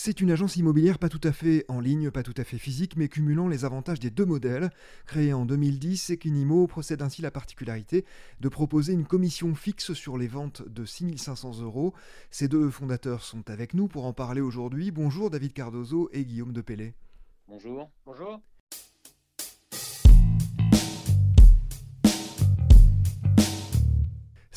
C'est une agence immobilière pas tout à fait en ligne, pas tout à fait physique, mais cumulant les avantages des deux modèles. Créée en 2010, Equinimo procède ainsi la particularité de proposer une commission fixe sur les ventes de 6500 euros. Ces deux fondateurs sont avec nous pour en parler aujourd'hui. Bonjour David Cardozo et Guillaume Depellé. Bonjour. Bonjour.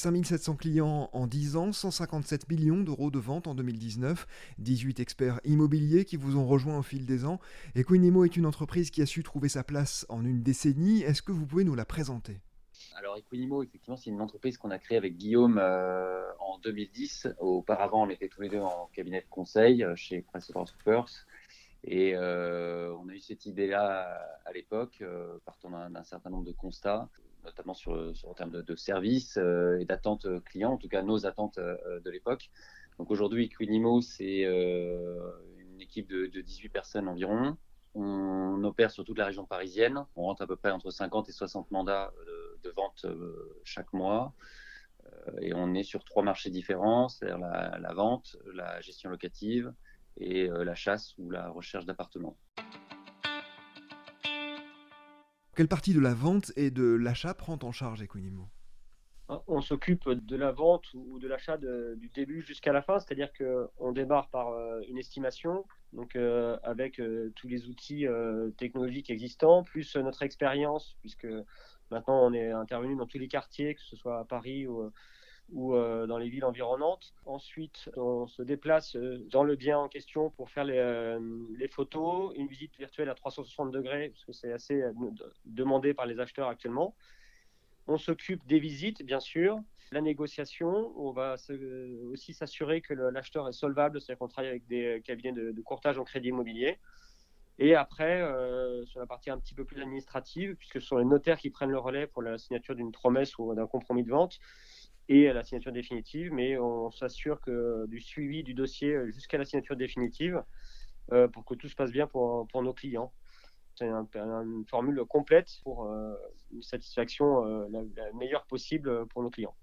5700 clients en 10 ans, 157 millions d'euros de ventes en 2019, 18 experts immobiliers qui vous ont rejoint au fil des ans. Equinimo est une entreprise qui a su trouver sa place en une décennie. Est-ce que vous pouvez nous la présenter? Alors Equinimo, effectivement, c'est une entreprise qu'on a créée avec Guillaume euh, en 2010. Auparavant, on était tous les deux en cabinet de conseil euh, chez PricewaterhouseCoopers. Et euh, on a eu cette idée-là à l'époque, partant d'un certain nombre de constats notamment sur, sur en termes de, services euh, et d'attentes clients, en tout cas nos attentes euh, de l'époque. Donc aujourd'hui, Quinimo, c'est euh, une équipe de, de 18 personnes environ. On opère sur toute la région parisienne. On rentre à peu près entre 50 et 60 mandats de, vente chaque mois. Et on est sur trois marchés différents, c'est-à-dire la, vente, la gestion locative et la chasse ou la recherche d'appartements. Quelle partie de la vente et de l'achat prend en charge Equinimo? On s'occupe de la vente ou de l'achat du début jusqu'à la fin, c'est-à-dire qu'on démarre par euh, une estimation, donc euh, avec euh, tous les outils technologiques existants, plus notre expérience, puisque maintenant on est intervenu dans tous les quartiers, que ce soit à Paris ou ou euh, dans les villes environnantes. Ensuite, on se déplace euh, dans le bien en question pour faire les, euh, photos, une visite virtuelle à 360 degrés, parce que c'est assez demandé par les acheteurs actuellement. On s'occupe des visites, bien sûr, la négociation. On va aussi s'assurer que l'acheteur est solvable, c'est-à-dire qu'on travaille avec des cabinets de, courtage en crédit immobilier. Et après, sur la partie un petit peu plus administrative, puisque ce sont les notaires qui prennent le relais pour la signature d'une promesse ou d'un compromis de vente, et à la signature définitive, mais on s'assure que du suivi du dossier jusqu'à la signature définitive euh, pour que tout se passe bien pour, pour nos clients. C'est une formule complète pour euh, une satisfaction euh, la, la, meilleure possible pour nos clients.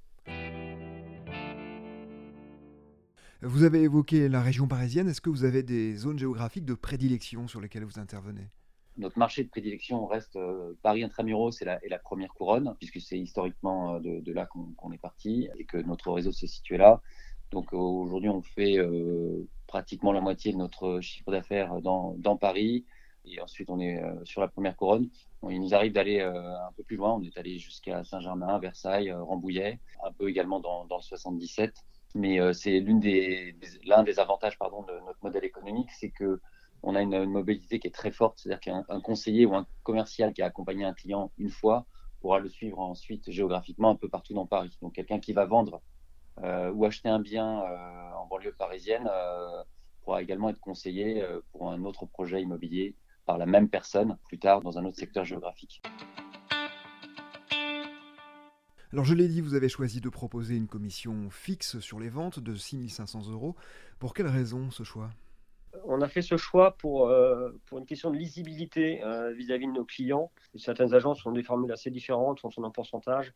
Vous avez évoqué la région parisienne. Est-ce que vous avez des zones géographiques de prédilection sur lesquelles vous intervenez? Notre marché de prédilection reste euh, Paris intramuros et la, première couronne, puisque c'est historiquement euh, de, là qu'on qu est parti et que notre réseau s'est situé là. Donc euh, aujourd'hui, on fait pratiquement la moitié de notre chiffre d'affaires dans, Paris. Et ensuite, on est sur la première couronne. Il nous arrive d'aller un peu plus loin. On est allé jusqu'à Saint-Germain, Versailles, Rambouillet, un peu également dans, dans le 77. Mais c'est l'un des, avantages de notre modèle économique, c'est que on a une, mobilité qui est très forte, c'est-à-dire qu'un conseiller ou un commercial qui a accompagné un client une fois pourra le suivre ensuite géographiquement un peu partout dans Paris. Donc quelqu'un qui va vendre euh, ou acheter un bien euh, en banlieue parisienne euh, pourra également être conseillé pour un autre projet immobilier par la même personne plus tard dans un autre secteur géographique. Alors je l'ai dit, vous avez choisi de proposer une commission fixe sur les ventes de 6500 euros. Pour quelle raison ce choix? On a fait ce choix pour, euh, une question de lisibilité euh, vis-à-vis -vis de nos clients. Certaines agences ont des formules assez différentes, sont en pourcentage.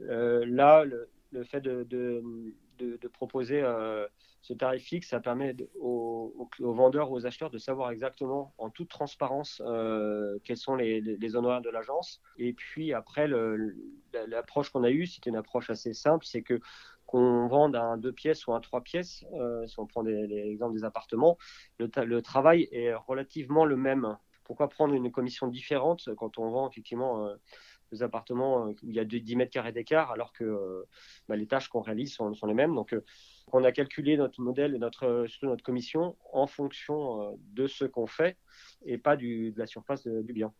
Euh, là, le, fait de, de, proposer ce tarif fixe, ça permet aux, aux, vendeurs, aux acheteurs de savoir exactement, en toute transparence, euh, quels sont les, honoraires de l'agence. Et puis après, l'approche qu'on a eue, c'était une approche assez simple, c'est que qu'on vende un deux pièces ou un trois pièces, euh, si on prend l'exemple des appartements, le, le, travail est relativement le même. Pourquoi prendre une commission différente quand on vend effectivement euh, appartements où il y a 10 mètres carrés d'écart alors que euh, bah, les tâches qu'on réalise sont, les mêmes Donc euh, on a calculé notre modèle et notre, surtout notre commission en fonction euh, de ce qu'on fait et pas du, de la surface du bien.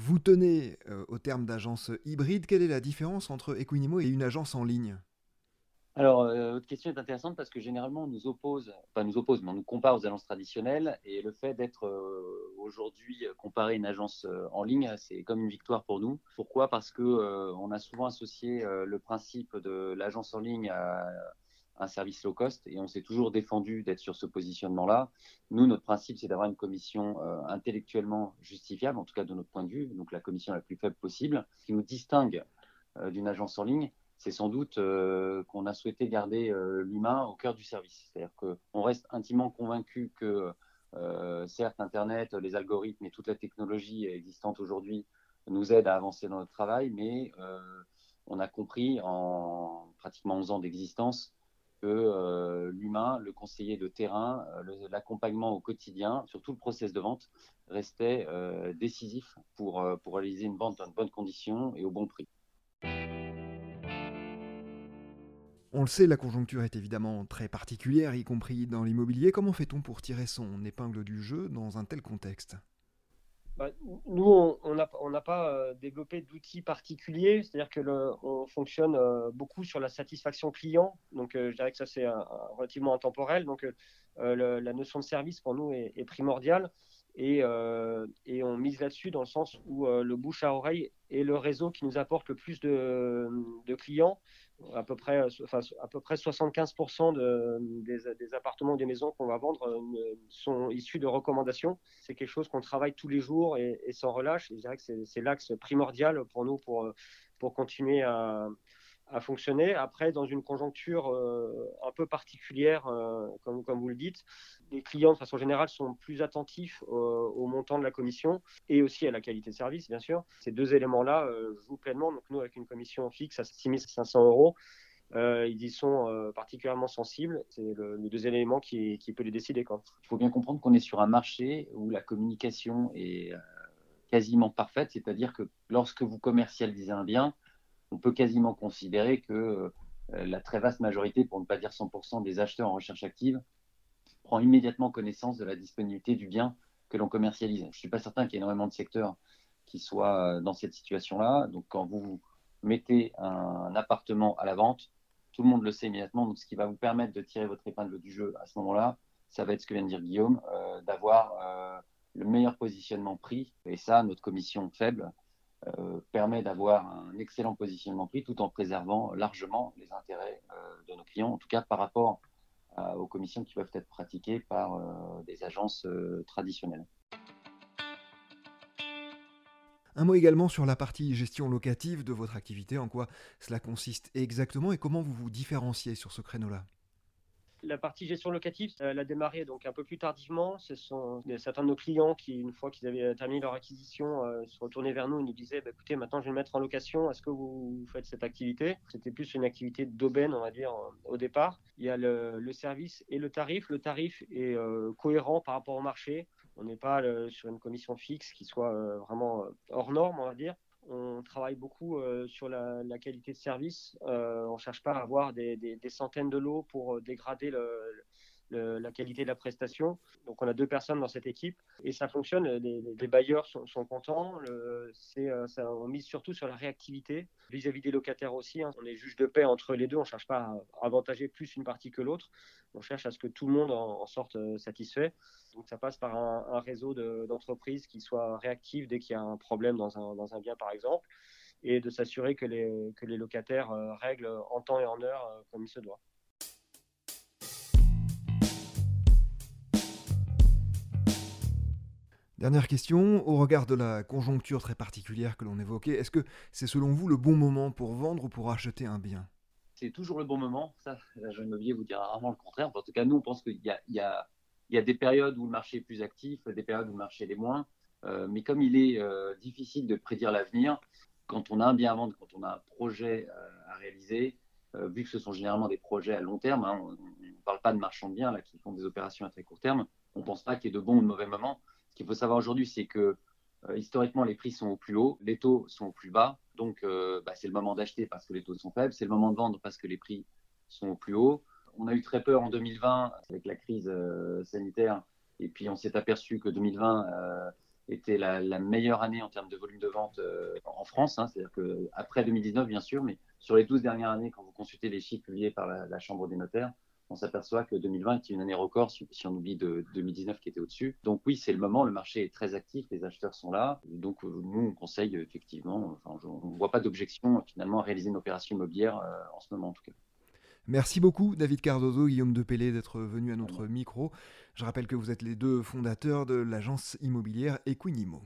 Vous tenez euh, au terme d'agence hybride. Quelle est la différence entre Equinimo et une agence en ligne? Alors, euh, votre question est intéressante parce que généralement, on nous oppose, pas nous oppose, mais on nous compare aux agences traditionnelles. Et le fait d'être euh, aujourd'hui comparé à une agence euh, en ligne, c'est comme une victoire pour nous. Pourquoi? Parce que euh, on a souvent associé euh, le principe de l'agence en ligne à un service low cost et on s'est toujours défendu d'être sur ce positionnement-là. Nous, notre principe, c'est d'avoir une commission euh, intellectuellement justifiable, en tout cas de notre point de vue, donc la commission la plus faible possible, qui nous distingue d'une agence en ligne c'est sans doute qu'on a souhaité garder l'humain au cœur du service. C'est-à-dire qu'on reste intimement convaincu que certes, Internet, les algorithmes et toute la technologie existante aujourd'hui nous aident à avancer dans notre travail, mais on a compris en pratiquement 11 ans d'existence que euh, l'humain, le conseiller de terrain, euh, l'accompagnement au quotidien, sur tout le process de vente, restait euh, décisif pour, pour réaliser une vente dans de bonnes conditions et au bon prix. On le sait, la conjoncture est évidemment très particulière, y compris dans l'immobilier. Comment fait-on pour tirer son épingle du jeu dans un tel contexte? Bah, nous, on n'a pas euh, développé d'outils particuliers, c'est-à-dire que on fonctionne euh, beaucoup sur la satisfaction client. Donc, euh, je dirais que ça, c'est relativement intemporel. Donc, la notion de service pour nous est, primordiale et, et, on mise là-dessus dans le sens où le bouche à oreille est le réseau qui nous apporte le plus de, clients à peu près, enfin, à peu près 75% de, des, appartements ou des maisons qu'on va vendre euh, sont issus de recommandations. C'est quelque chose qu'on travaille tous les jours et, sans relâche. je dirais que c'est l'axe primordial pour nous pour, pour continuer à, à fonctionner. Après, dans une conjoncture euh, un peu particulière, euh, comme, comme vous le dites, les clients, de façon générale, sont plus attentifs au montant de la commission et aussi à la qualité de service, bien sûr. Ces deux éléments-là euh, jouent pleinement. Donc, nous, avec une commission fixe à 6 500 euros, ils y sont particulièrement sensibles. C'est le, le, deux éléments qui, qui peut les décider. Quoi. Il faut bien comprendre qu'on est sur un marché où la communication est quasiment parfaite, c'est-à-dire que lorsque vous commercialisez un bien, on peut quasiment considérer que euh, la très vaste majorité, pour ne pas dire 100% des acheteurs en recherche active, prend immédiatement connaissance de la disponibilité du bien que l'on commercialise. Je ne suis pas certain qu'il y ait énormément de secteurs qui soient euh, dans cette situation-là. Donc, quand vous mettez un appartement à la vente, tout le monde le sait immédiatement. Donc, ce qui va vous permettre de tirer votre épingle du jeu à ce moment-là, ça va être ce que vient de dire Guillaume, euh, d'avoir le meilleur positionnement prix. Et ça, notre commission faible, permet d'avoir un excellent positionnement prix tout en préservant largement les intérêts euh, de nos clients, en tout cas par rapport aux commissions qui peuvent être pratiquées par euh, des agences traditionnelles. Un mot également sur la partie gestion locative de votre activité, en quoi cela consiste exactement et comment vous vous différenciez sur ce créneau-là? La partie gestion locative, elle a démarré donc un peu plus tardivement. Ce sont certains de nos clients qui, une fois qu'ils avaient terminé leur acquisition, euh, se retournaient vers nous et nous disaient bah, écoutez, maintenant je vais me mettre en location. Est-ce que vous faites cette activité? C'était plus une activité d'aubaine, on va dire, euh, au départ. Il y a le, service et le tarif. Le tarif est euh, cohérent par rapport au marché. On n'est pas sur une commission fixe qui soit vraiment hors norme, on va dire on travaille beaucoup euh, sur la, qualité de service. Euh, on ne cherche pas à avoir des, centaines de lots pour euh, la qualité de la prestation. Donc on a deux personnes dans cette équipe et ça fonctionne. Les, bailleurs sont, contents. ça, on mise surtout sur la réactivité vis-à-vis des locataires aussi. Hein. On est juge de paix entre les deux. On ne cherche pas à avantager plus une partie que l'autre. On cherche à ce que tout le monde en, sorte satisfait. Donc ça passe par un, réseau d'entreprises qui soit réactif dès qu'il y a un problème dans un, dans un bien par exemple et de s'assurer que les, que les locataires euh, règlent en temps et en heure euh, comme il se doit. Dernière question, au regard de la conjoncture très particulière que l'on évoquait, est-ce que c'est selon vous le bon moment pour vendre ou pour acheter un bien? C'est toujours le bon moment, ça, l'agent immobilier vous dira rarement le contraire. En tout cas, nous, on pense qu'il y a, des périodes où le marché est plus actif, des périodes où le marché l'est moins. Euh, mais comme il est euh, difficile de prédire l'avenir, quand on a un bien à vendre, quand on a un projet euh, à réaliser, vu que ce sont généralement des projets à long terme, hein, on ne parle pas de marchands de biens là, qui font des opérations à très court terme, on ne pense pas qu'il y ait de bons ou de mauvais moments qu'il faut savoir aujourd'hui, c'est que euh, historiquement, les prix sont au plus haut, les taux sont au plus bas. Donc, euh, bah, c'est le moment d'acheter parce que les taux sont faibles. C'est le moment de vendre parce que les prix sont au plus haut. On a eu très peur en 2020 avec la crise euh, sanitaire. Et puis, on s'est aperçu que 2020 était la, meilleure année en termes de volume de vente en France. Hein. C'est-à-dire qu'après 2019, bien sûr, mais sur les 12 dernières années, quand vous consultez les chiffres publiés par la Chambre des notaires, on s'aperçoit que 2020 est une année record si, on oublie de 2019 qui était au-dessus. Donc oui, c'est le moment, le marché est très actif, les acheteurs sont là. Donc euh, nous, on conseille effectivement, on ne voit pas d'objection finalement à réaliser une opération immobilière euh, en ce moment en tout cas. Merci beaucoup David Cardozo, Guillaume Depellé d'être venu à notre micro. Je rappelle que vous êtes les deux fondateurs de l'agence immobilière Equinimo.